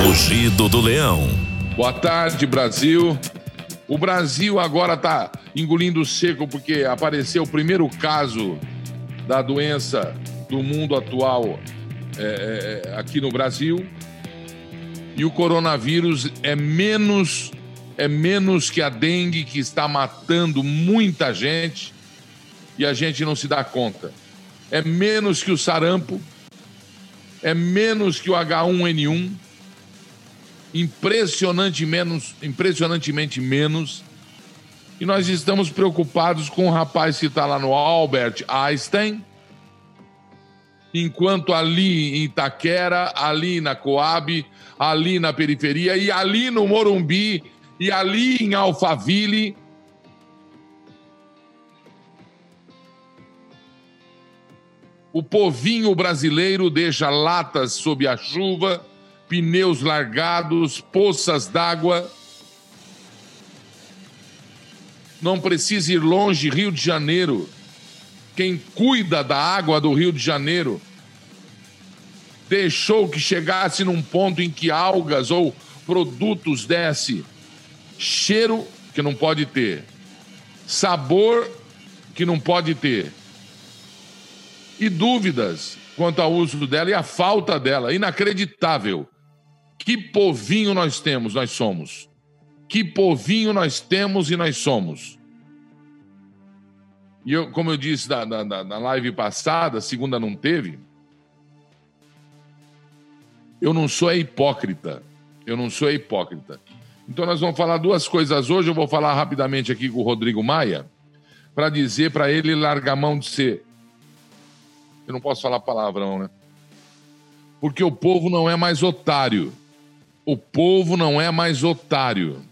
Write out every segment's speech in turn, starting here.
Rugido do Leão. Boa tarde, Brasil. O Brasil agora está engolindo seco porque apareceu o primeiro caso da doença do mundo atual é, é, aqui no Brasil. E o coronavírus é menos é menos que a dengue que está matando muita gente e a gente não se dá conta. É menos que o sarampo, é menos que o H1N1, impressionante menos, impressionantemente menos. E nós estamos preocupados com o rapaz que está lá no Albert Einstein, enquanto ali em Itaquera, ali na Coab, ali na periferia e ali no Morumbi e ali em Alphaville. O povinho brasileiro deixa latas sob a chuva, pneus largados, poças d'água. Não precisa ir longe, Rio de Janeiro. Quem cuida da água do Rio de Janeiro deixou que chegasse num ponto em que algas ou produtos desse cheiro que não pode ter, sabor que não pode ter, e dúvidas quanto ao uso dela e a falta dela. Inacreditável. Que povinho nós temos, nós somos. Que povinho nós temos e nós somos. E eu, como eu disse na, na, na live passada, segunda não teve, eu não sou hipócrita. Eu não sou hipócrita. Então nós vamos falar duas coisas hoje. Eu vou falar rapidamente aqui com o Rodrigo Maia para dizer para ele largar a mão de ser. Eu não posso falar palavrão, né? Porque o povo não é mais otário. O povo não é mais otário.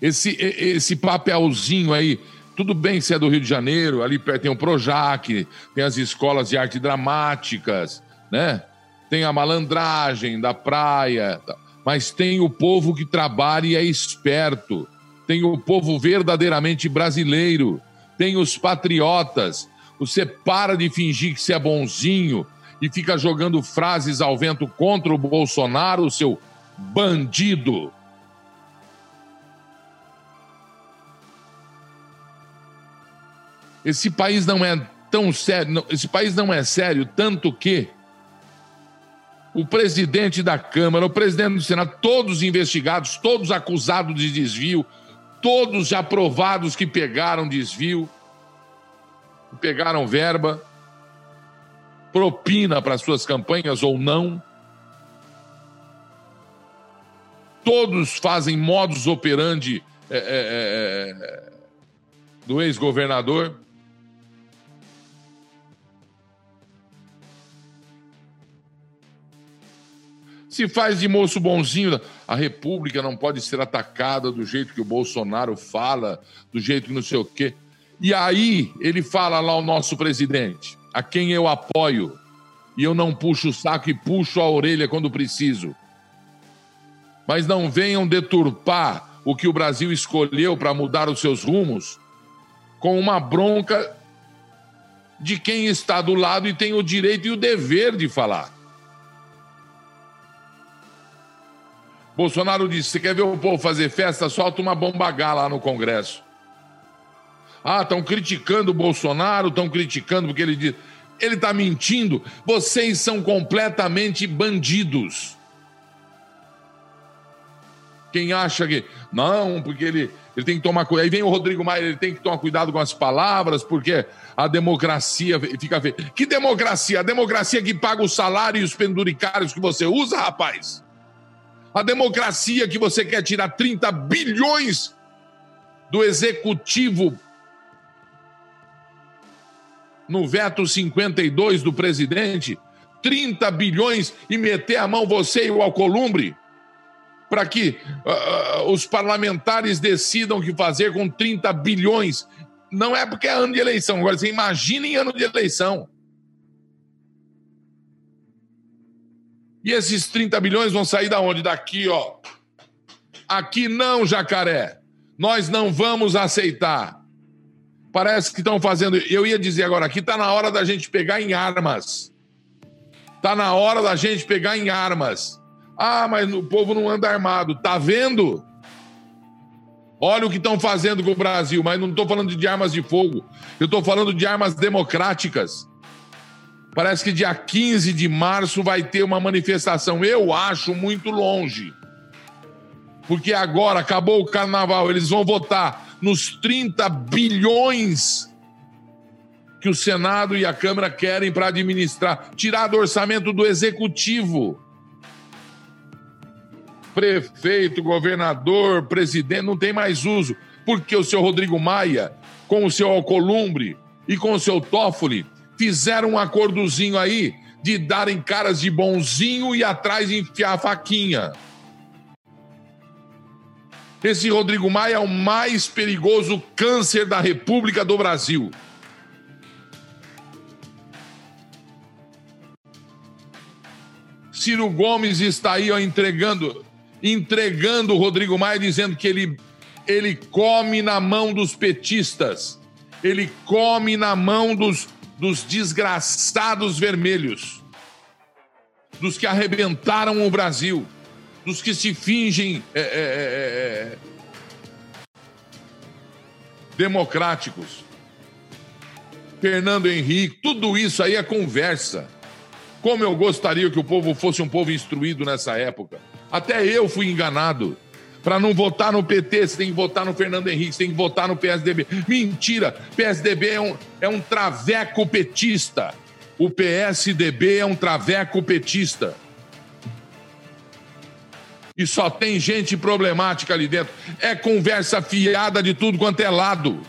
Esse, esse papelzinho aí, tudo bem se é do Rio de Janeiro, ali perto tem o Projac, tem as escolas de arte dramáticas, né? Tem a malandragem da praia, mas tem o povo que trabalha e é esperto. Tem o povo verdadeiramente brasileiro. Tem os patriotas. Você para de fingir que você é bonzinho e fica jogando frases ao vento contra o Bolsonaro, seu bandido. Esse país não é tão sério, esse país não é sério tanto que o presidente da Câmara, o presidente do Senado, todos investigados, todos acusados de desvio, todos já provados que pegaram desvio, pegaram verba, propina para suas campanhas ou não. Todos fazem modus operandi é, é, é, do ex-governador. Se faz de moço bonzinho, a República não pode ser atacada do jeito que o Bolsonaro fala, do jeito que não sei o quê. E aí ele fala lá o nosso presidente, a quem eu apoio, e eu não puxo o saco e puxo a orelha quando preciso. Mas não venham deturpar o que o Brasil escolheu para mudar os seus rumos com uma bronca de quem está do lado e tem o direito e o dever de falar. Bolsonaro disse: você quer ver o povo fazer festa? Solta uma bomba lá no Congresso. Ah, estão criticando o Bolsonaro, estão criticando porque ele diz. Ele está mentindo. Vocês são completamente bandidos. Quem acha que. Não, porque ele, ele tem que tomar cuidado. Aí vem o Rodrigo Maia, ele tem que tomar cuidado com as palavras, porque a democracia fica feia. Que democracia? A democracia que paga o salário e os penduricários que você usa, rapaz? A democracia que você quer tirar 30 bilhões do executivo no veto 52 do presidente, 30 bilhões e meter a mão você e o Alcolumbre para que uh, os parlamentares decidam o que fazer com 30 bilhões. Não é porque é ano de eleição. Agora, você imagina em ano de eleição. E esses 30 bilhões vão sair da onde? Daqui, ó. Aqui não, jacaré. Nós não vamos aceitar. Parece que estão fazendo. Eu ia dizer agora, aqui está na hora da gente pegar em armas. Tá na hora da gente pegar em armas. Ah, mas o povo não anda armado. Tá vendo? Olha o que estão fazendo com o Brasil, mas não estou falando de armas de fogo. Eu estou falando de armas democráticas. Parece que dia 15 de março vai ter uma manifestação. Eu acho muito longe. Porque agora acabou o carnaval, eles vão votar nos 30 bilhões que o Senado e a Câmara querem para administrar, tirar do orçamento do executivo. Prefeito, governador, presidente, não tem mais uso, porque o seu Rodrigo Maia, com o seu Alcolumbre e com o seu Toffoli, fizeram um acordozinho aí de darem caras de bonzinho e atrás enfiar a faquinha. Esse Rodrigo Maia é o mais perigoso câncer da República do Brasil. Ciro Gomes está aí ó, entregando, entregando o Rodrigo Maia, dizendo que ele, ele come na mão dos petistas, ele come na mão dos, dos desgraçados vermelhos, dos que arrebentaram o Brasil, dos que se fingem é, é, é, é democráticos. Fernando Henrique, tudo isso aí é conversa. Como eu gostaria que o povo fosse um povo instruído nessa época. Até eu fui enganado. Para não votar no PT, você tem que votar no Fernando Henrique, você tem que votar no PSDB. Mentira! PSDB é um, é um traveco petista. O PSDB é um traveco petista. E só tem gente problemática ali dentro. É conversa fiada de tudo quanto é lado.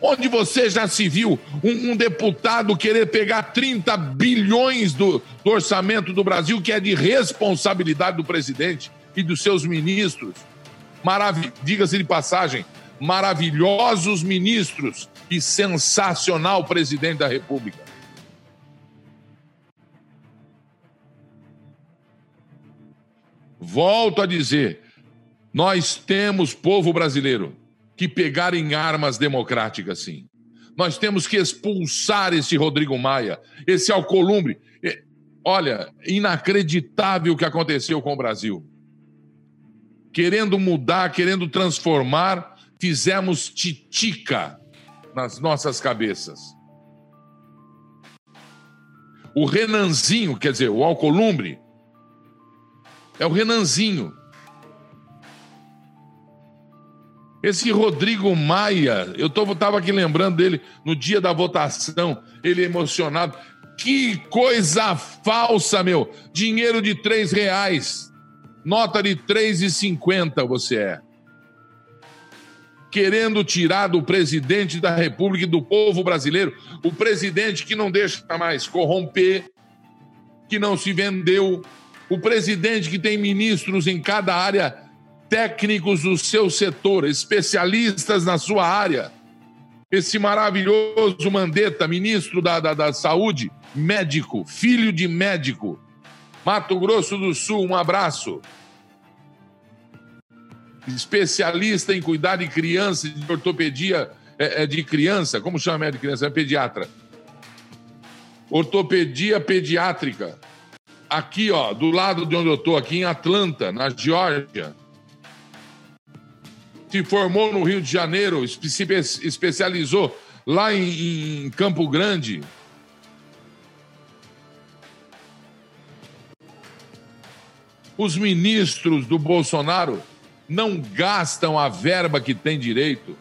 Onde você já se viu um, um deputado querer pegar 30 bilhões do, do orçamento do Brasil, que é de responsabilidade do presidente e dos seus ministros? Marav Diga-se de passagem, maravilhosos ministros e sensacional presidente da República. Volto a dizer, nós temos povo brasileiro que pegar em armas democráticas, sim. Nós temos que expulsar esse Rodrigo Maia, esse Alcolumbre. Olha, inacreditável o que aconteceu com o Brasil. Querendo mudar, querendo transformar, fizemos titica nas nossas cabeças. O Renanzinho, quer dizer, o Alcolumbre, é o Renanzinho Esse Rodrigo Maia, eu estava aqui lembrando dele no dia da votação, ele emocionado. Que coisa falsa, meu! Dinheiro de três reais, nota de três e cinquenta você é. Querendo tirar do presidente da República e do povo brasileiro, o presidente que não deixa mais corromper, que não se vendeu, o presidente que tem ministros em cada área técnicos do seu setor, especialistas na sua área. Esse maravilhoso Mandetta, ministro da, da, da Saúde, médico, filho de médico. Mato Grosso do Sul, um abraço. Especialista em cuidar de criança, de ortopedia é, é de criança. Como chama médico de criança? É pediatra. Ortopedia pediátrica. Aqui, ó, do lado de onde eu estou, aqui em Atlanta, na Geórgia se formou no Rio de Janeiro, se especializou lá em, em Campo Grande. Os ministros do Bolsonaro não gastam a verba que tem direito.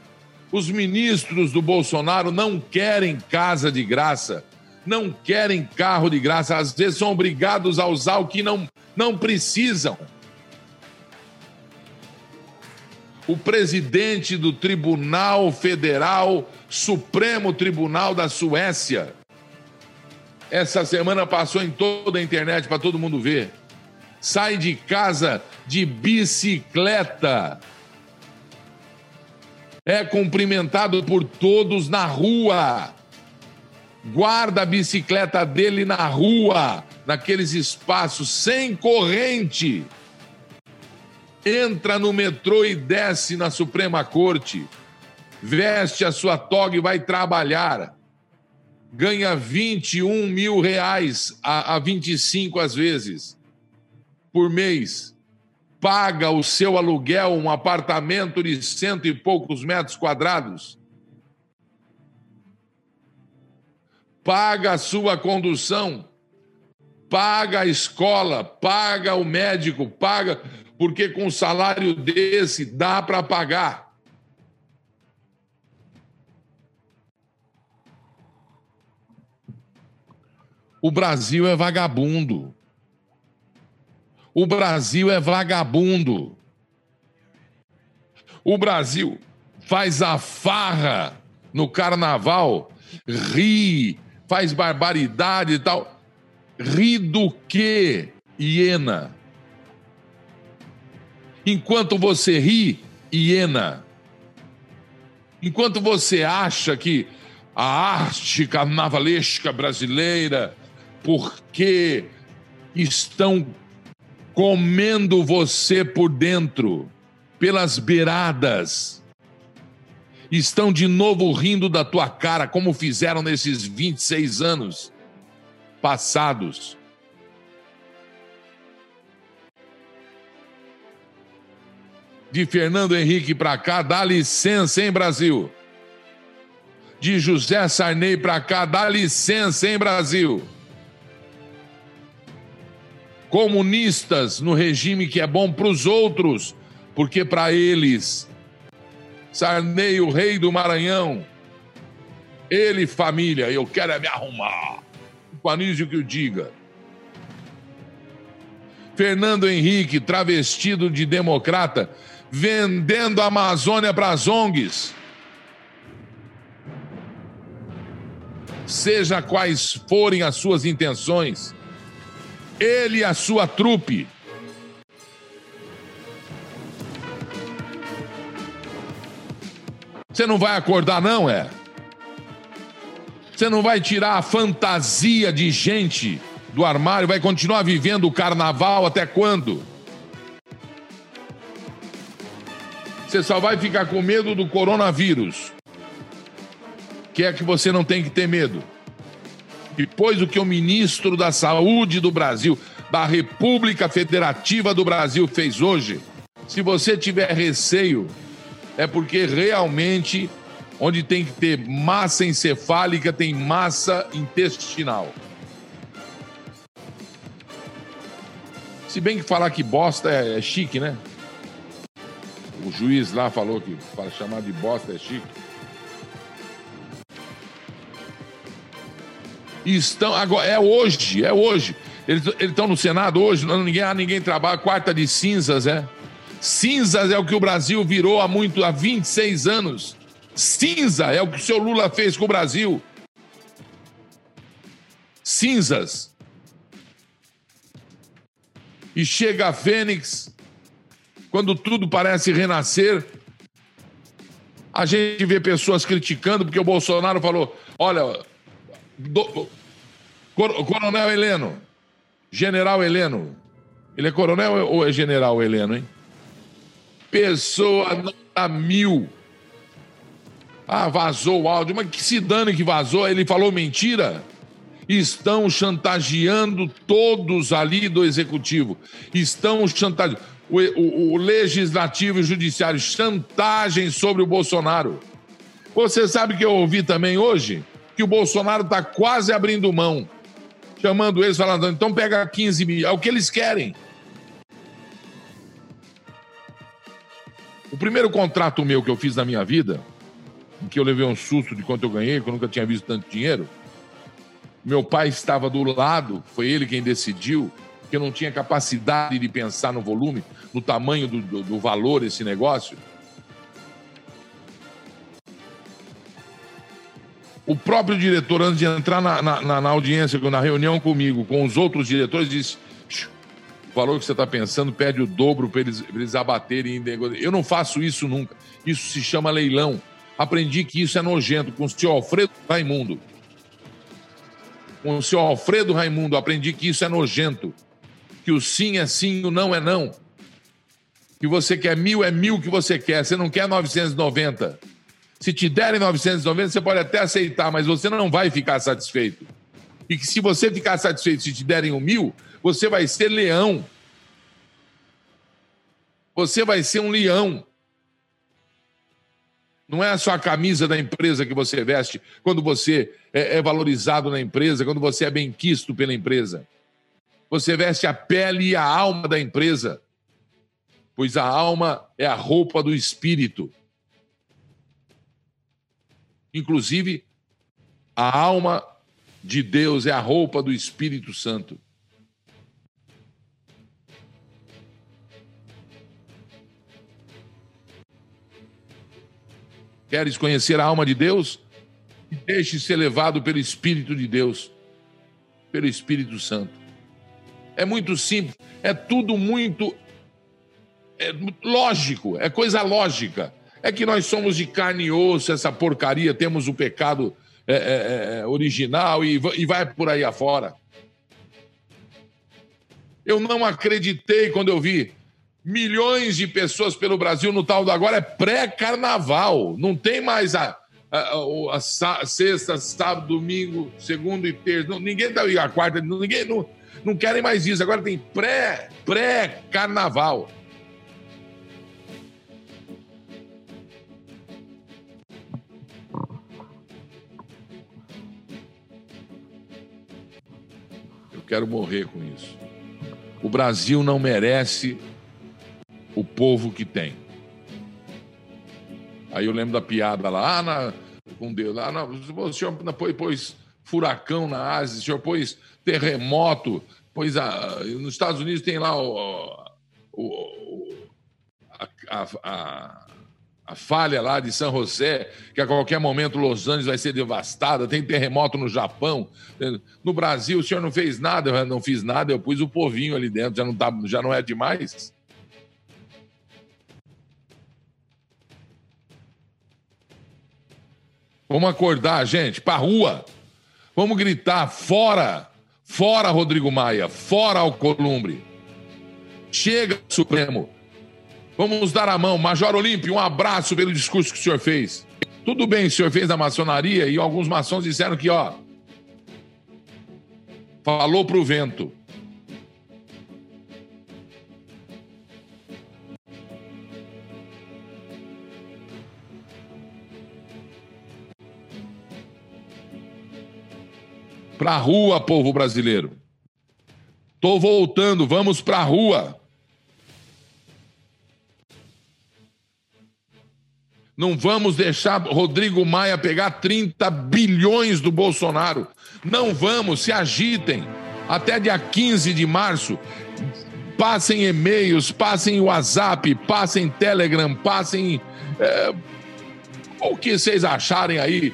Os ministros do Bolsonaro não querem casa de graça, não querem carro de graça, às vezes são obrigados a usar o que não, não precisam. o presidente do Tribunal Federal, Supremo Tribunal da Suécia. Essa semana passou em toda a internet para todo mundo ver. Sai de casa de bicicleta. É cumprimentado por todos na rua. Guarda a bicicleta dele na rua, naqueles espaços sem corrente. Entra no metrô e desce na Suprema Corte, veste a sua toga e vai trabalhar. ganha 21 mil reais a, a 25 às vezes por mês, paga o seu aluguel, um apartamento de cento e poucos metros quadrados, paga a sua condução, paga a escola, paga o médico, paga, porque com um salário desse dá para pagar. O Brasil é vagabundo. O Brasil é vagabundo. O Brasil faz a farra no carnaval, ri, faz barbaridade e tal. Ri do quê, hiena? Enquanto você ri, hiena. Enquanto você acha que a arte carnavalesca brasileira porque estão comendo você por dentro, pelas beiradas. Estão de novo rindo da tua cara, como fizeram nesses 26 anos passados. De Fernando Henrique para cá, dá licença, hein, Brasil? De José Sarney para cá, dá licença, hein, Brasil? comunistas no regime que é bom para os outros, porque para eles, Sarney, o rei do Maranhão, ele, família, eu quero é me arrumar. O Anísio que o diga. Fernando Henrique, travestido de democrata, vendendo a Amazônia para as ONGs. Seja quais forem as suas intenções, ele e a sua trupe. Você não vai acordar, não, é? Você não vai tirar a fantasia de gente do armário, vai continuar vivendo o carnaval até quando? Você só vai ficar com medo do coronavírus. Que é que você não tem que ter medo. Depois do que o ministro da Saúde do Brasil, da República Federativa do Brasil, fez hoje, se você tiver receio, é porque realmente onde tem que ter massa encefálica, tem massa intestinal. Se bem que falar que bosta é, é chique, né? O juiz lá falou que para chamar de bosta é chique. estão agora é hoje, é hoje. Eles estão no Senado hoje, não, ninguém, ah, ninguém trabalha, quarta de cinzas, é. Cinzas é o que o Brasil virou há muito, há 26 anos. Cinza é o que o seu Lula fez com o Brasil. Cinzas. E chega a Fênix, quando tudo parece renascer, a gente vê pessoas criticando porque o Bolsonaro falou: olha, do, coronel Heleno. General Heleno. Ele é coronel ou é general Heleno, hein? Pessoa nota mil. Ah, vazou o áudio. Mas que se dane que vazou. Ele falou mentira. Estão chantageando todos ali do executivo. Estão chantageando. O, o, o legislativo e o judiciário chantagem sobre o Bolsonaro. Você sabe que eu ouvi também hoje? que o Bolsonaro está quase abrindo mão, chamando eles, falando, então pega 15 mil. É o que eles querem. O primeiro contrato meu que eu fiz na minha vida, em que eu levei um susto de quanto eu ganhei, que eu nunca tinha visto tanto dinheiro, meu pai estava do lado, foi ele quem decidiu, que eu não tinha capacidade de pensar no volume, no tamanho do, do, do valor desse negócio. O próprio diretor, antes de entrar na, na, na audiência, na reunião comigo, com os outros diretores, disse: o valor que você está pensando pede o dobro para eles, eles abaterem. Eu não faço isso nunca. Isso se chama leilão. Aprendi que isso é nojento com o senhor Alfredo Raimundo. Com o senhor Alfredo Raimundo, aprendi que isso é nojento. Que o sim é sim, o não é não. Que você quer mil é mil que você quer, você não quer 990. Se te derem 990, você pode até aceitar, mas você não vai ficar satisfeito. E que se você ficar satisfeito se te derem um mil, você vai ser leão. Você vai ser um leão. Não é só a camisa da empresa que você veste quando você é, é valorizado na empresa, quando você é bem quisto pela empresa. Você veste a pele e a alma da empresa, pois a alma é a roupa do espírito. Inclusive, a alma de Deus é a roupa do Espírito Santo. Queres conhecer a alma de Deus? Deixe ser levado pelo Espírito de Deus, pelo Espírito Santo. É muito simples, é tudo muito é lógico, é coisa lógica. É que nós somos de carne e osso, essa porcaria, temos o pecado é, é, é, é original e, e vai por aí afora. Eu não acreditei quando eu vi milhões de pessoas pelo Brasil no tal do agora é pré-carnaval. Não tem mais a, a, a, a, sexta, sábado, domingo, segundo e terça. Não, ninguém tá a quarta, ninguém não, não querem mais isso. Agora tem pré pré-carnaval. Eu quero morrer com isso. O Brasil não merece o povo que tem. Aí eu lembro da piada lá, ah, na, com Deus, lá, ah, o senhor pôs, pôs furacão na Ásia, o senhor pôs terremoto, pois a, nos Estados Unidos tem lá o, o, a, a, a, falha lá de São José, que a qualquer momento Los Angeles vai ser devastada, tem terremoto no Japão. No Brasil, o senhor não fez nada, eu não fiz nada, eu pus o povinho ali dentro, já não, tá, já não é demais? Vamos acordar, gente, para rua. Vamos gritar: fora! Fora, Rodrigo Maia! Fora, Alcolumbre! Chega, Supremo! Vamos dar a mão. Major Olímpio, um abraço pelo discurso que o senhor fez. Tudo bem, o senhor fez na maçonaria e alguns maçons disseram que, ó, falou pro vento. Pra rua, povo brasileiro. Tô voltando, vamos pra rua. Não vamos deixar Rodrigo Maia pegar 30 bilhões do Bolsonaro. Não vamos, se agitem. Até dia 15 de março, passem e-mails, passem WhatsApp, passem Telegram, passem. É, o que vocês acharem aí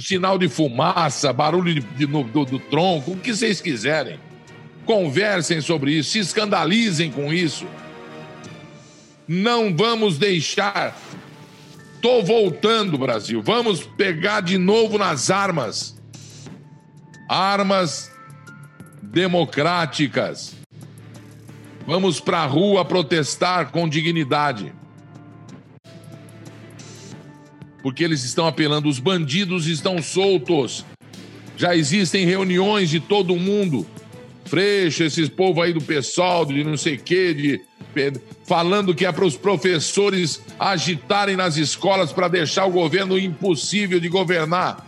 sinal de fumaça, barulho de, de, do, do tronco, o que vocês quiserem. Conversem sobre isso, se escandalizem com isso. Não vamos deixar. Tô voltando, Brasil. Vamos pegar de novo nas armas. Armas democráticas. Vamos para a rua protestar com dignidade porque eles estão apelando, os bandidos estão soltos. Já existem reuniões de todo mundo. Freixo, esses povo aí do pessoal, de não sei o quê, de, falando que é para os professores agitarem nas escolas para deixar o governo impossível de governar.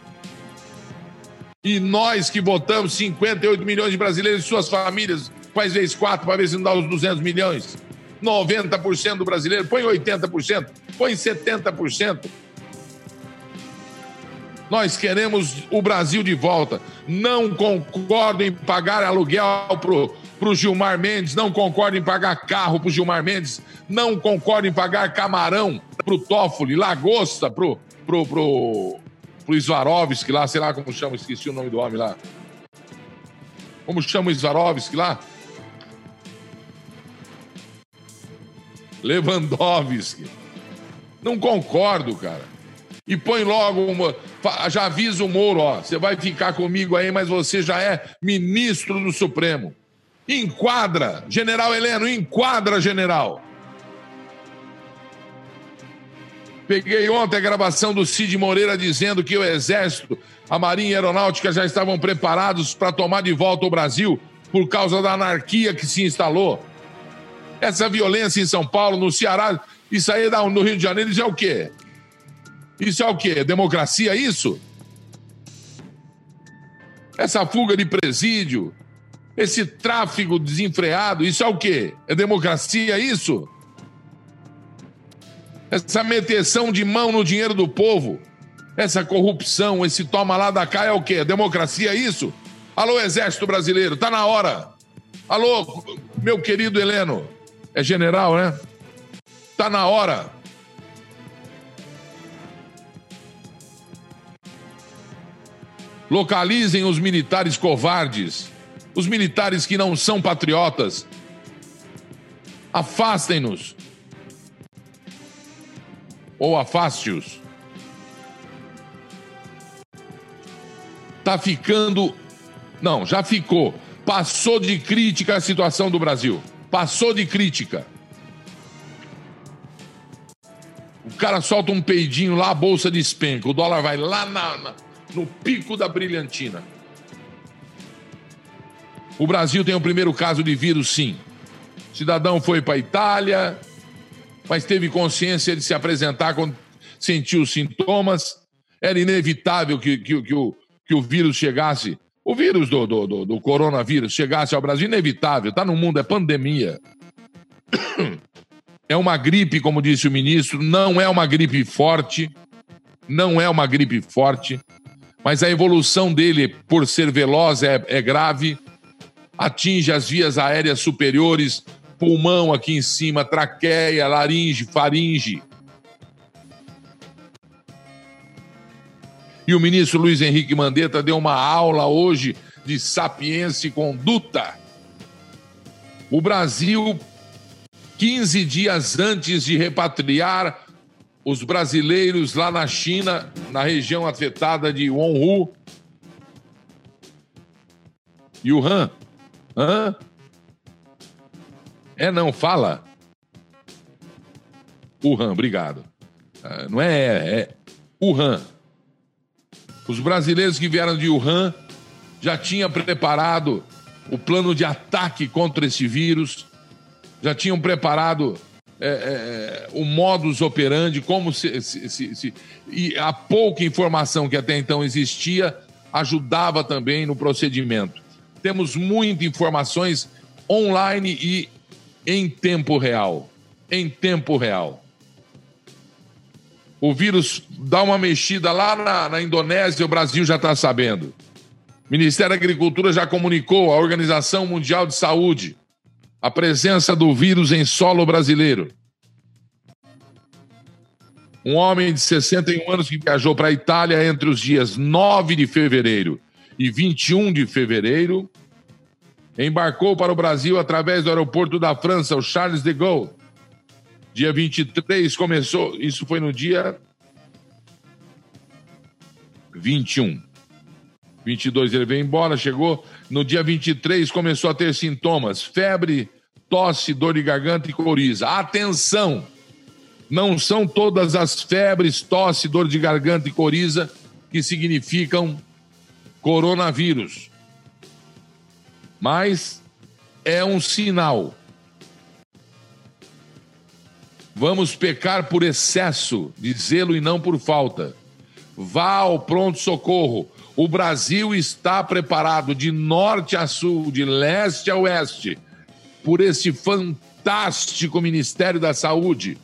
E nós que votamos 58 milhões de brasileiros e suas famílias, faz vezes quatro para ver se não dá os 200 milhões. 90% do brasileiro, põe 80%, põe 70%. Nós queremos o Brasil de volta. Não concordo em pagar aluguel para o Gilmar Mendes, não concordo em pagar carro para o Gilmar Mendes, não concordo em pagar camarão para o Toffoli, lagosta para o pro, pro, pro Svarovski lá, sei lá como chama, esqueci o nome do homem lá. Como chama o Svarovski lá? Lewandowski. Não concordo, cara e põe logo uma. Já avisa o Moro, ó, você vai ficar comigo aí, mas você já é ministro do Supremo. Enquadra, general Heleno, enquadra, general. Peguei ontem a gravação do Cid Moreira dizendo que o Exército, a Marinha e a Aeronáutica já estavam preparados para tomar de volta o Brasil por causa da anarquia que se instalou. Essa violência em São Paulo, no Ceará, isso aí no Rio de Janeiro, isso é o quê? Isso é o quê? Democracia, isso? Essa fuga de presídio, esse tráfego desenfreado, isso é o quê? É democracia, isso? Essa meteção de mão no dinheiro do povo, essa corrupção, esse toma lá da cá é o quê? É democracia, isso? Alô, Exército Brasileiro, tá na hora. Alô, meu querido Heleno, é general, né? Tá na hora. Localizem os militares covardes, os militares que não são patriotas. Afastem-nos. Ou afaste-os. Tá ficando. Não, já ficou. Passou de crítica a situação do Brasil. Passou de crítica. O cara solta um peidinho lá, a bolsa despenca. O dólar vai lá na, na, no pico da brilhantina. O Brasil tem o primeiro caso de vírus, sim. O cidadão foi para a Itália, mas teve consciência de se apresentar quando sentiu os sintomas. Era inevitável que, que, que, o, que o vírus chegasse o vírus do, do, do, do coronavírus chegasse ao Brasil, inevitável, está no mundo, é pandemia. É uma gripe, como disse o ministro, não é uma gripe forte, não é uma gripe forte, mas a evolução dele, por ser veloz, é, é grave, atinge as vias aéreas superiores, pulmão aqui em cima, traqueia, laringe, faringe. E o ministro Luiz Henrique Mandetta deu uma aula hoje de sapiência e conduta. O Brasil, 15 dias antes de repatriar os brasileiros lá na China, na região afetada de Wuhan, Wuhan, hã? É não, fala. Wuhan, obrigado. Ah, não é, é, é Wuhan. Os brasileiros que vieram de Wuhan já tinham preparado o plano de ataque contra esse vírus, já tinham preparado é, é, o modus operandi, como se, se, se, se, E a pouca informação que até então existia ajudava também no procedimento. Temos muitas informações online e em tempo real. Em tempo real o vírus dá uma mexida lá na, na Indonésia, o Brasil já está sabendo. O Ministério da Agricultura já comunicou à Organização Mundial de Saúde a presença do vírus em solo brasileiro. Um homem de 61 anos que viajou para a Itália entre os dias 9 de fevereiro e 21 de fevereiro embarcou para o Brasil através do aeroporto da França, o Charles de Gaulle Dia 23 começou, isso foi no dia 21. 22 ele veio embora, chegou. No dia 23 começou a ter sintomas: febre, tosse, dor de garganta e coriza. Atenção! Não são todas as febres, tosse, dor de garganta e coriza que significam coronavírus. Mas é um sinal Vamos pecar por excesso de zelo e não por falta. Vá ao pronto-socorro. O Brasil está preparado de norte a sul, de leste a oeste, por esse fantástico Ministério da Saúde,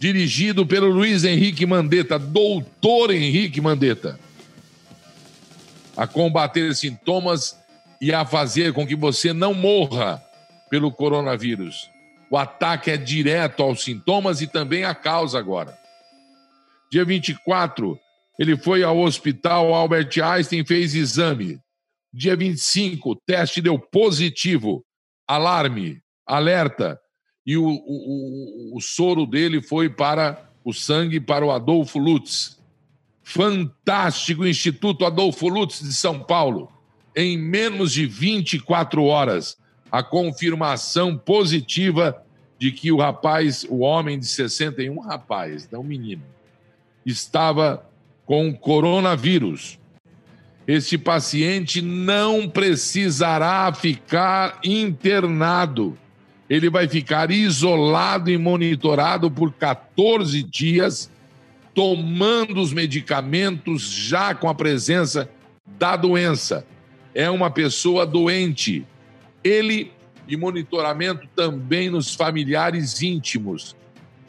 dirigido pelo Luiz Henrique Mandetta, doutor Henrique Mandetta, a combater sintomas e a fazer com que você não morra pelo coronavírus. O ataque é direto aos sintomas e também à causa agora. Dia 24, ele foi ao hospital Albert Einstein fez exame. Dia 25, o teste deu positivo. Alarme, alerta. E o, o, o, o soro dele foi para o sangue para o Adolfo Lutz. Fantástico Instituto Adolfo Lutz de São Paulo. Em menos de 24 horas, a confirmação positiva de que o rapaz, o homem de 61, rapaz, não menino, estava com coronavírus. Este paciente não precisará ficar internado. Ele vai ficar isolado e monitorado por 14 dias, tomando os medicamentos já com a presença da doença. É uma pessoa doente. Ele e monitoramento também nos familiares íntimos.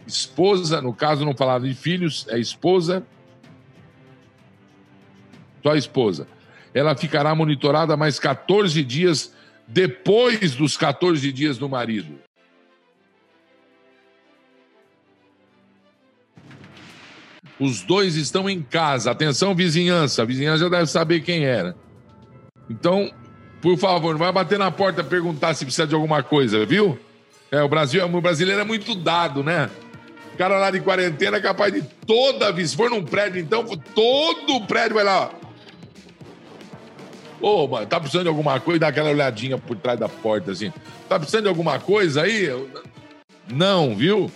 Esposa, no caso não falava de filhos, é esposa tua esposa, ela ficará monitorada mais 14 dias depois dos 14 dias do marido. Os dois estão em casa. Atenção, vizinhança. A vizinhança já deve saber quem era. Então, por favor, não vai bater na porta perguntar se precisa de alguma coisa, viu? É, o Brasil, o brasileiro é muito dado, né? O cara lá de quarentena é capaz de toda vez, se for num prédio, então, todo o prédio vai lá. Ô, oh, tá precisando de alguma coisa? Dá aquela olhadinha por trás da porta, assim. Tá precisando de alguma coisa aí? Não, viu?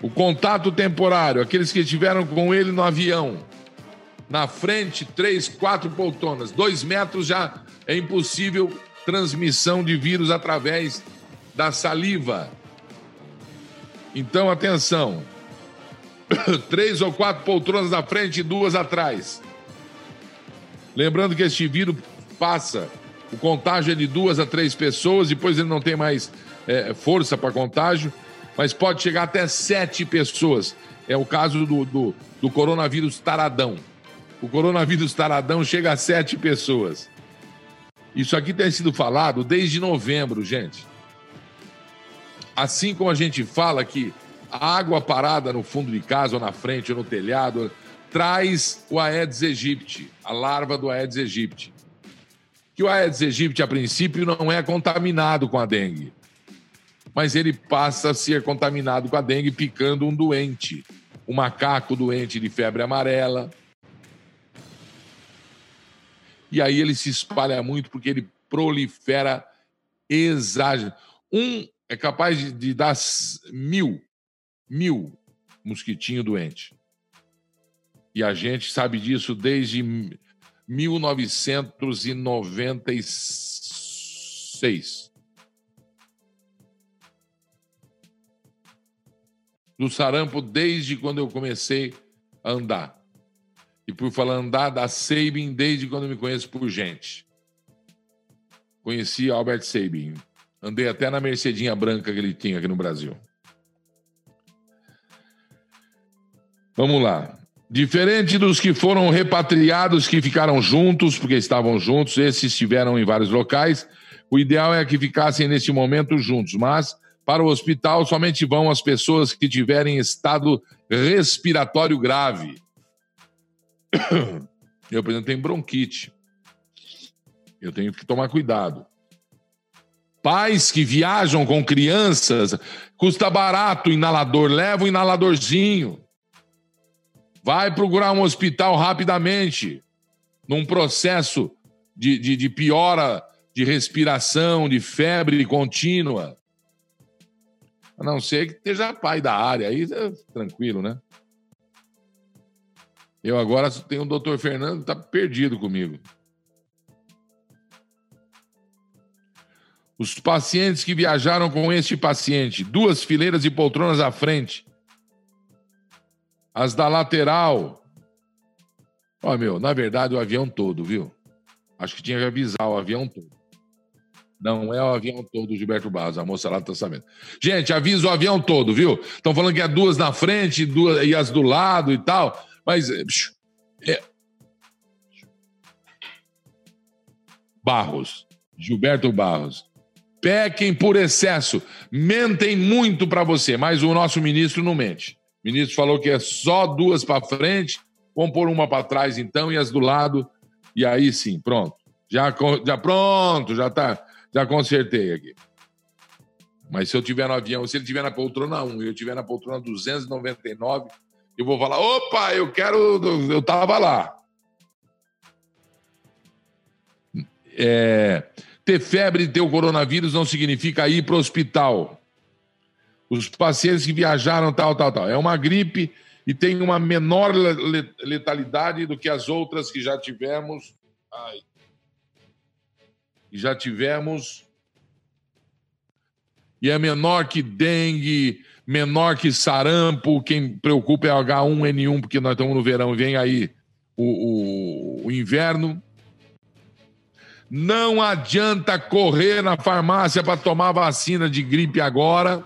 O contato temporário, aqueles que estiveram com ele no avião. Na frente, três, quatro poltronas. Dois metros já é impossível transmissão de vírus através da saliva. Então, atenção. três ou quatro poltronas na frente e duas atrás. Lembrando que este vírus passa, o contágio é de duas a três pessoas, depois ele não tem mais é, força para contágio, mas pode chegar até sete pessoas. É o caso do, do, do coronavírus taradão. O coronavírus taradão chega a sete pessoas. Isso aqui tem sido falado desde novembro, gente. Assim como a gente fala que a água parada no fundo de casa, ou na frente, ou no telhado, traz o Aedes aegypti, a larva do Aedes aegypti. Que o Aedes aegypti, a princípio, não é contaminado com a dengue, mas ele passa a ser contaminado com a dengue picando um doente, um macaco doente de febre amarela. E aí ele se espalha muito porque ele prolifera exagerado. Um é capaz de, de dar mil, mil mosquitinho doente. E a gente sabe disso desde 1996. Do sarampo desde quando eu comecei a andar. E por falar andar, da Sabin desde quando eu me conheço por gente. Conheci Albert Sabin. Andei até na Mercedinha branca que ele tinha aqui no Brasil. Vamos lá. Diferente dos que foram repatriados, que ficaram juntos, porque estavam juntos, esses estiveram em vários locais, o ideal é que ficassem neste momento juntos, mas para o hospital somente vão as pessoas que tiverem estado respiratório grave. Eu, por exemplo, tenho bronquite. Eu tenho que tomar cuidado. Pais que viajam com crianças, custa barato o inalador, leva o inaladorzinho. Vai procurar um hospital rapidamente, num processo de, de, de piora de respiração, de febre contínua. A não ser que esteja pai da área, aí é tranquilo, né? Eu agora tenho o doutor Fernando, tá perdido comigo. Os pacientes que viajaram com este paciente, duas fileiras de poltronas à frente, as da lateral. Ó, meu, na verdade, o avião todo, viu? Acho que tinha que avisar o avião todo. Não é o avião todo, Gilberto Barros. A moça lá tá sabendo. Gente, avisa o avião todo, viu? Estão falando que é duas na frente duas, e as do lado e tal. Mas. É... Barros. Gilberto Barros. Pequem por excesso. Mentem muito para você, mas o nosso ministro não mente. O ministro falou que é só duas para frente, vamos pôr uma para trás então e as do lado. E aí sim, pronto. Já, já pronto, já tá, já consertei aqui. Mas se eu tiver no avião, se ele tiver na poltrona 1 e eu tiver na poltrona 299, eu vou falar: opa, eu quero. Eu tava lá. É, ter febre e ter o coronavírus não significa ir para o hospital. Os pacientes que viajaram, tal, tal, tal. É uma gripe e tem uma menor letalidade do que as outras que já tivemos. Ai. Já tivemos. E é menor que dengue, menor que sarampo. Quem preocupa é H1N1, porque nós estamos no verão, vem aí o, o, o inverno. Não adianta correr na farmácia para tomar vacina de gripe agora.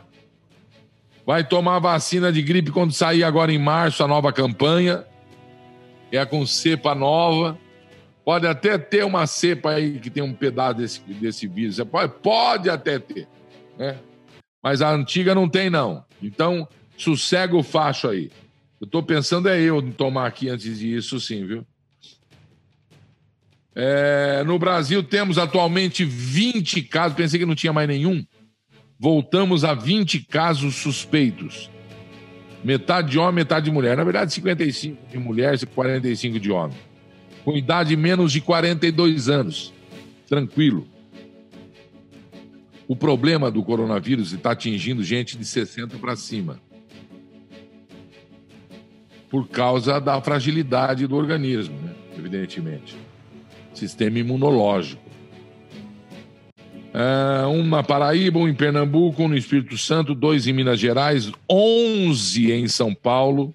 Vai tomar vacina de gripe quando sair agora em março a nova campanha. É com cepa nova. Pode até ter uma cepa aí que tem um pedaço desse, desse vírus. Pode, pode até ter. Né? Mas a antiga não tem, não. Então, sossega o facho aí. Eu estou pensando é eu tomar aqui antes disso, sim, viu? É, no Brasil temos atualmente 20 casos, pensei que não tinha mais nenhum. Voltamos a 20 casos suspeitos. Metade de homem, metade de mulher. Na verdade, 55 de mulher e 45 de homem. Com idade menos de 42 anos. Tranquilo. O problema do coronavírus está atingindo gente de 60 para cima. Por causa da fragilidade do organismo, né? evidentemente sistema imunológico. É, um na Paraíba, um em Pernambuco, um no Espírito Santo, dois em Minas Gerais, onze em São Paulo,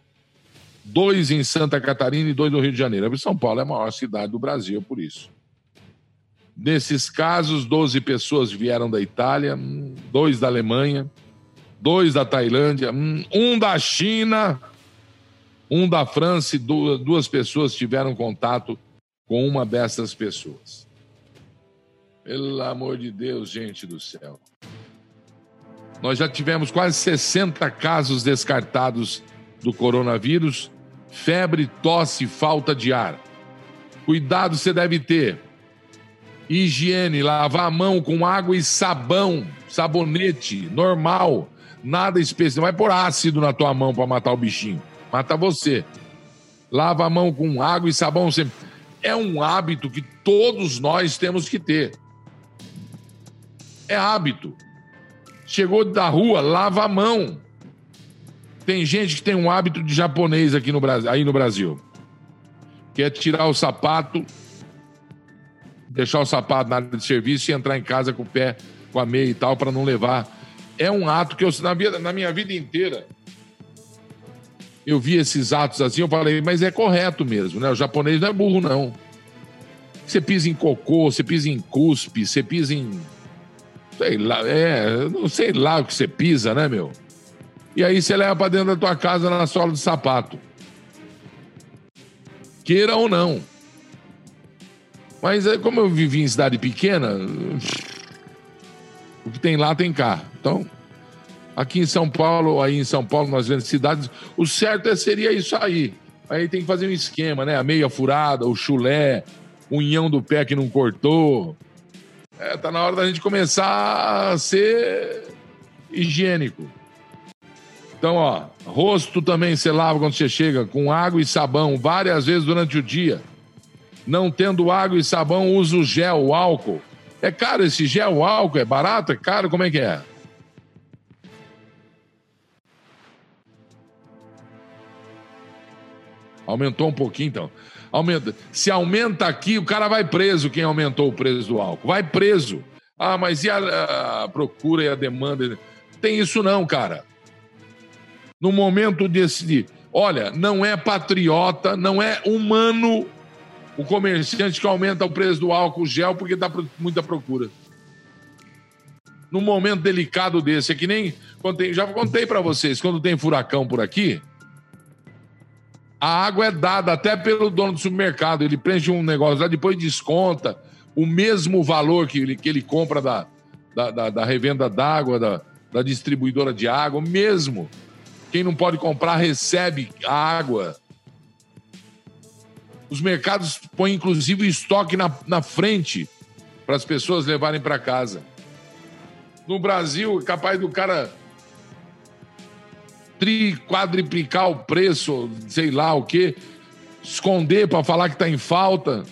dois em Santa Catarina e dois no Rio de Janeiro. São Paulo é a maior cidade do Brasil, por isso. Nesses casos, 12 pessoas vieram da Itália, dois da Alemanha, dois da Tailândia, um da China, um da França e duas pessoas tiveram contato com uma dessas pessoas. Pelo amor de Deus, gente do céu. Nós já tivemos quase 60 casos descartados do coronavírus, febre, tosse, falta de ar. Cuidado você deve ter. Higiene, lavar a mão com água e sabão, sabonete, normal, nada especial. Não vai pôr ácido na tua mão para matar o bichinho. Mata você. Lava a mão com água e sabão sempre é um hábito que todos nós temos que ter. É hábito. Chegou da rua, lava a mão. Tem gente que tem um hábito de japonês aqui no Brasil, aí no Brasil. Que é tirar o sapato, deixar o sapato na área de serviço e entrar em casa com o pé, com a meia e tal, para não levar. É um ato que eu, na, vida, na minha vida inteira, eu vi esses atos assim, eu falei, mas é correto mesmo, né? O japonês não é burro, não. Você pisa em cocô, você pisa em cuspe, você pisa em. Sei lá, é, não sei lá o que você pisa, né, meu? E aí você leva pra dentro da tua casa na sola do sapato. Queira ou não. Mas é, como eu vivi em cidade pequena, o que tem lá tem cá. Então, Aqui em São Paulo, aí em São Paulo, nas grandes cidades, o certo é, seria isso aí. Aí tem que fazer um esquema, né? A meia furada, o chulé, o unhão do pé que não cortou. É, tá na hora da gente começar a ser higiênico. Então, ó, rosto também você lava quando você chega com água e sabão várias vezes durante o dia. Não tendo água e sabão, usa o gel, o álcool. É caro esse gel, o álcool? É barato? É caro? Como é que é? Aumentou um pouquinho, então. Aumenta. Se aumenta aqui, o cara vai preso, quem aumentou o preço do álcool. Vai preso. Ah, mas e a, a procura e a demanda? Tem isso não, cara. No momento desse. Olha, não é patriota, não é humano o comerciante que aumenta o preço do álcool gel porque dá muita procura. Num momento delicado desse, é que nem. já contei para vocês, quando tem furacão por aqui, a água é dada até pelo dono do supermercado. Ele preenche um negócio lá, depois desconta o mesmo valor que ele, que ele compra da, da, da, da revenda d'água, da, da distribuidora de água, mesmo. Quem não pode comprar recebe a água. Os mercados põem, inclusive, estoque na, na frente para as pessoas levarem para casa. No Brasil, é capaz do cara tri, quadriplicar o preço, sei lá o quê, esconder para falar que está em falta.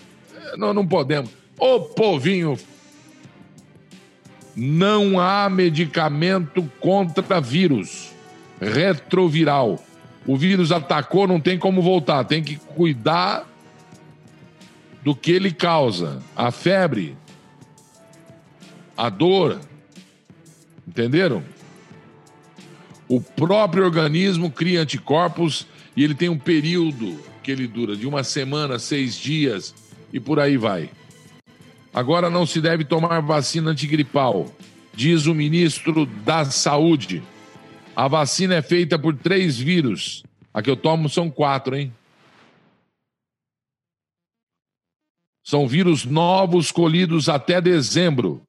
Não, não podemos. Ô povinho Não há medicamento contra vírus retroviral. O vírus atacou, não tem como voltar, tem que cuidar do que ele causa. A febre, a dor. Entenderam? O próprio organismo cria anticorpos e ele tem um período que ele dura de uma semana, seis dias e por aí vai. Agora não se deve tomar vacina antigripal, diz o ministro da Saúde. A vacina é feita por três vírus. A que eu tomo são quatro, hein? São vírus novos colhidos até dezembro.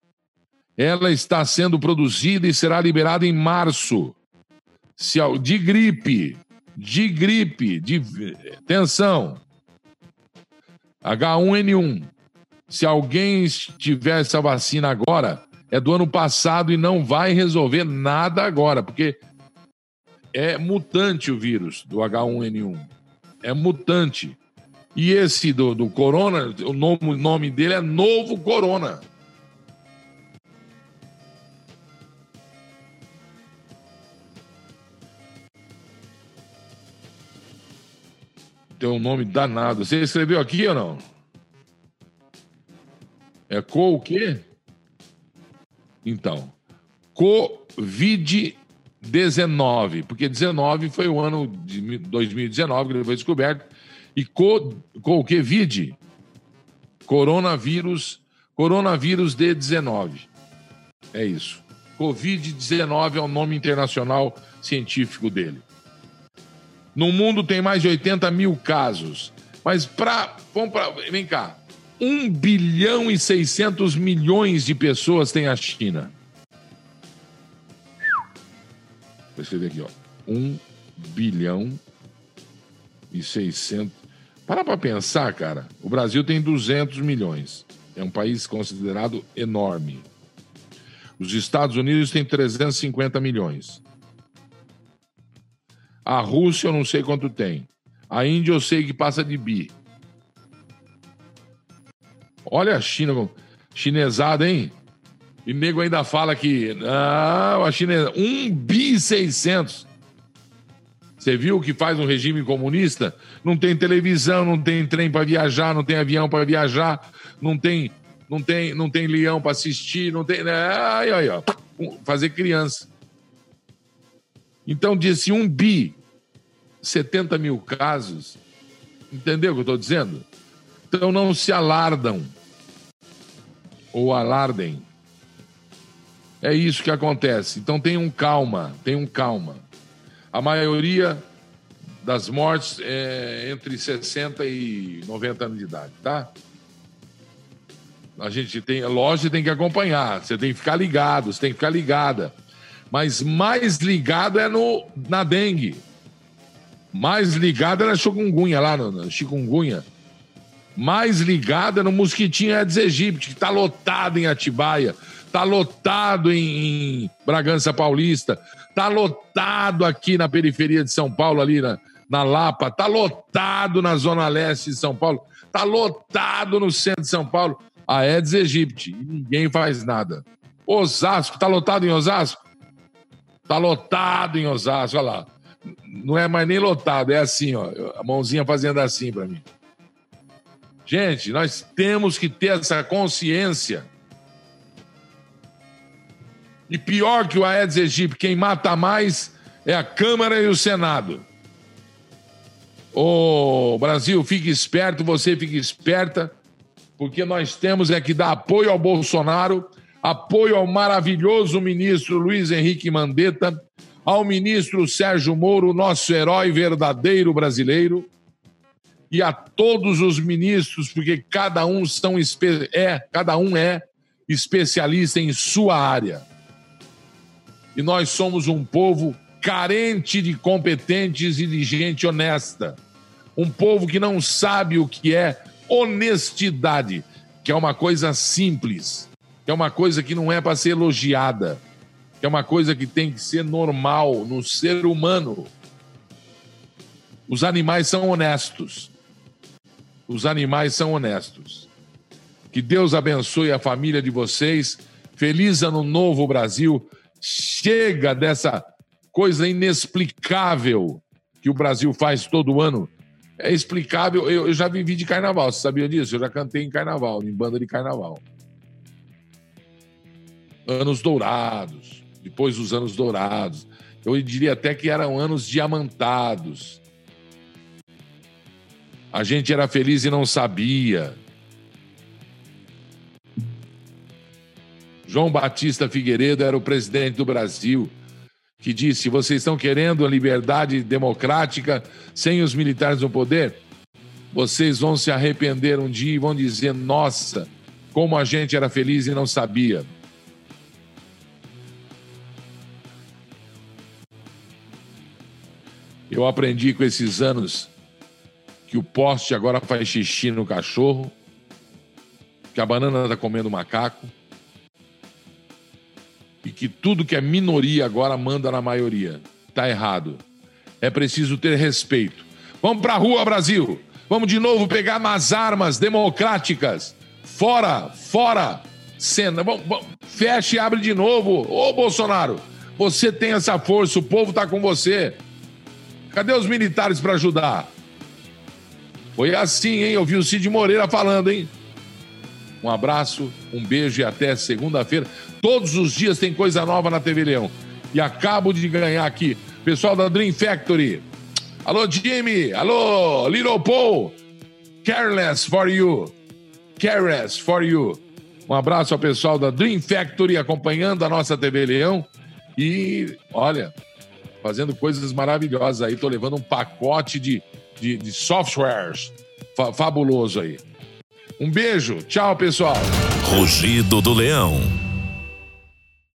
Ela está sendo produzida e será liberada em março. Se, de gripe, de gripe, de atenção. H1N1. Se alguém tiver essa vacina agora, é do ano passado e não vai resolver nada agora, porque é mutante o vírus do H1N1. É mutante. E esse do, do corona, o nome, o nome dele é novo corona. Tem um nome danado. Você escreveu aqui ou não? É co o quê? Então, Covid-19, porque 19 foi o ano de 2019 que ele foi descoberto, e co, co o quê? Vid? Coronavírus, coronavírus D19. É isso. Covid-19 é o nome internacional científico dele. No mundo tem mais de 80 mil casos. Mas para. Vamos para. Vem cá. 1 bilhão e 600 milhões de pessoas tem a China. Vou escrever aqui, ó. 1 bilhão e 600. Para para pensar, cara. O Brasil tem 200 milhões. É um país considerado enorme. Os Estados Unidos têm 350 milhões. A Rússia eu não sei quanto tem. A Índia eu sei que passa de bi. Olha a China, chinesada, hein? E nego ainda fala que. Ah, a China é 1 bi 600. Você viu o que faz um regime comunista? Não tem televisão, não tem trem para viajar, não tem avião para viajar, não tem, não tem, não tem leão para assistir, não tem. Ai, ai, ai. Fazer criança. Então disse um bi, 70 mil casos. Entendeu o que eu estou dizendo? Então não se alardam ou alardem. É isso que acontece. Então tenham calma, tenham calma. A maioria das mortes é entre 60 e 90 anos de idade, tá? A gente tem, lógico, tem que acompanhar, você tem que ficar ligado, você tem que ficar ligada. Mas mais ligado é no, na dengue. Mais ligado é na chikungunya, lá no, no chikungunya mais ligada no mosquitinho Aedes aegypti, que está lotado em Atibaia, está lotado em, em, Bragança Paulista, está lotado aqui na periferia de São Paulo, ali na, na Lapa, está lotado na zona leste de São Paulo, está lotado no centro de São Paulo. A Aedes aegypti, e ninguém faz nada. Osasco, está lotado em Osasco? Está lotado em Osasco, olha lá. Não é mais nem lotado, é assim, ó, a mãozinha fazendo assim para mim. Gente, nós temos que ter essa consciência. E pior que o Aedes aegypti, quem mata mais é a Câmara e o Senado. Ô Brasil, fique esperto, você fique esperta, porque nós temos é que dar apoio ao Bolsonaro, apoio ao maravilhoso ministro Luiz Henrique Mandetta, ao ministro Sérgio Moro, nosso herói verdadeiro brasileiro, e a todos os ministros, porque cada um são é, cada um é especialista em sua área. E nós somos um povo carente de competentes e de gente honesta. Um povo que não sabe o que é honestidade, que é uma coisa simples, que é uma coisa que não é para ser elogiada, que é uma coisa que tem que ser normal no ser humano. Os animais são honestos os animais são honestos. Que Deus abençoe a família de vocês, Feliz Ano Novo, Brasil. Chega dessa coisa inexplicável que o Brasil faz todo ano. É explicável. Eu, eu já vivi de carnaval, você sabia disso? Eu já cantei em carnaval, em banda de carnaval. Anos dourados, depois dos anos dourados. Eu diria até que eram anos diamantados. A gente era feliz e não sabia. João Batista Figueiredo era o presidente do Brasil, que disse: vocês estão querendo a liberdade democrática sem os militares no poder? Vocês vão se arrepender um dia e vão dizer: nossa, como a gente era feliz e não sabia. Eu aprendi com esses anos que o poste agora faz xixi no cachorro, que a banana está comendo macaco e que tudo que é minoria agora manda na maioria. Tá errado. É preciso ter respeito. Vamos para a rua, Brasil. Vamos de novo pegar umas armas democráticas. Fora, fora. Cena. Vamos, vamos, fecha e abre de novo. Ô, Bolsonaro, você tem essa força, o povo tá com você. Cadê os militares para ajudar? Foi assim, hein? Eu vi o Cid Moreira falando, hein? Um abraço, um beijo e até segunda-feira. Todos os dias tem coisa nova na TV Leão. E acabo de ganhar aqui. Pessoal da Dream Factory. Alô, Jimmy. Alô, Little Paul. Careless for you. Careless for you. Um abraço ao pessoal da Dream Factory acompanhando a nossa TV Leão. E, olha, fazendo coisas maravilhosas aí. Tô levando um pacote de, de, de softwares fa fabuloso aí. Um beijo. Tchau, pessoal. Rugido do Leão.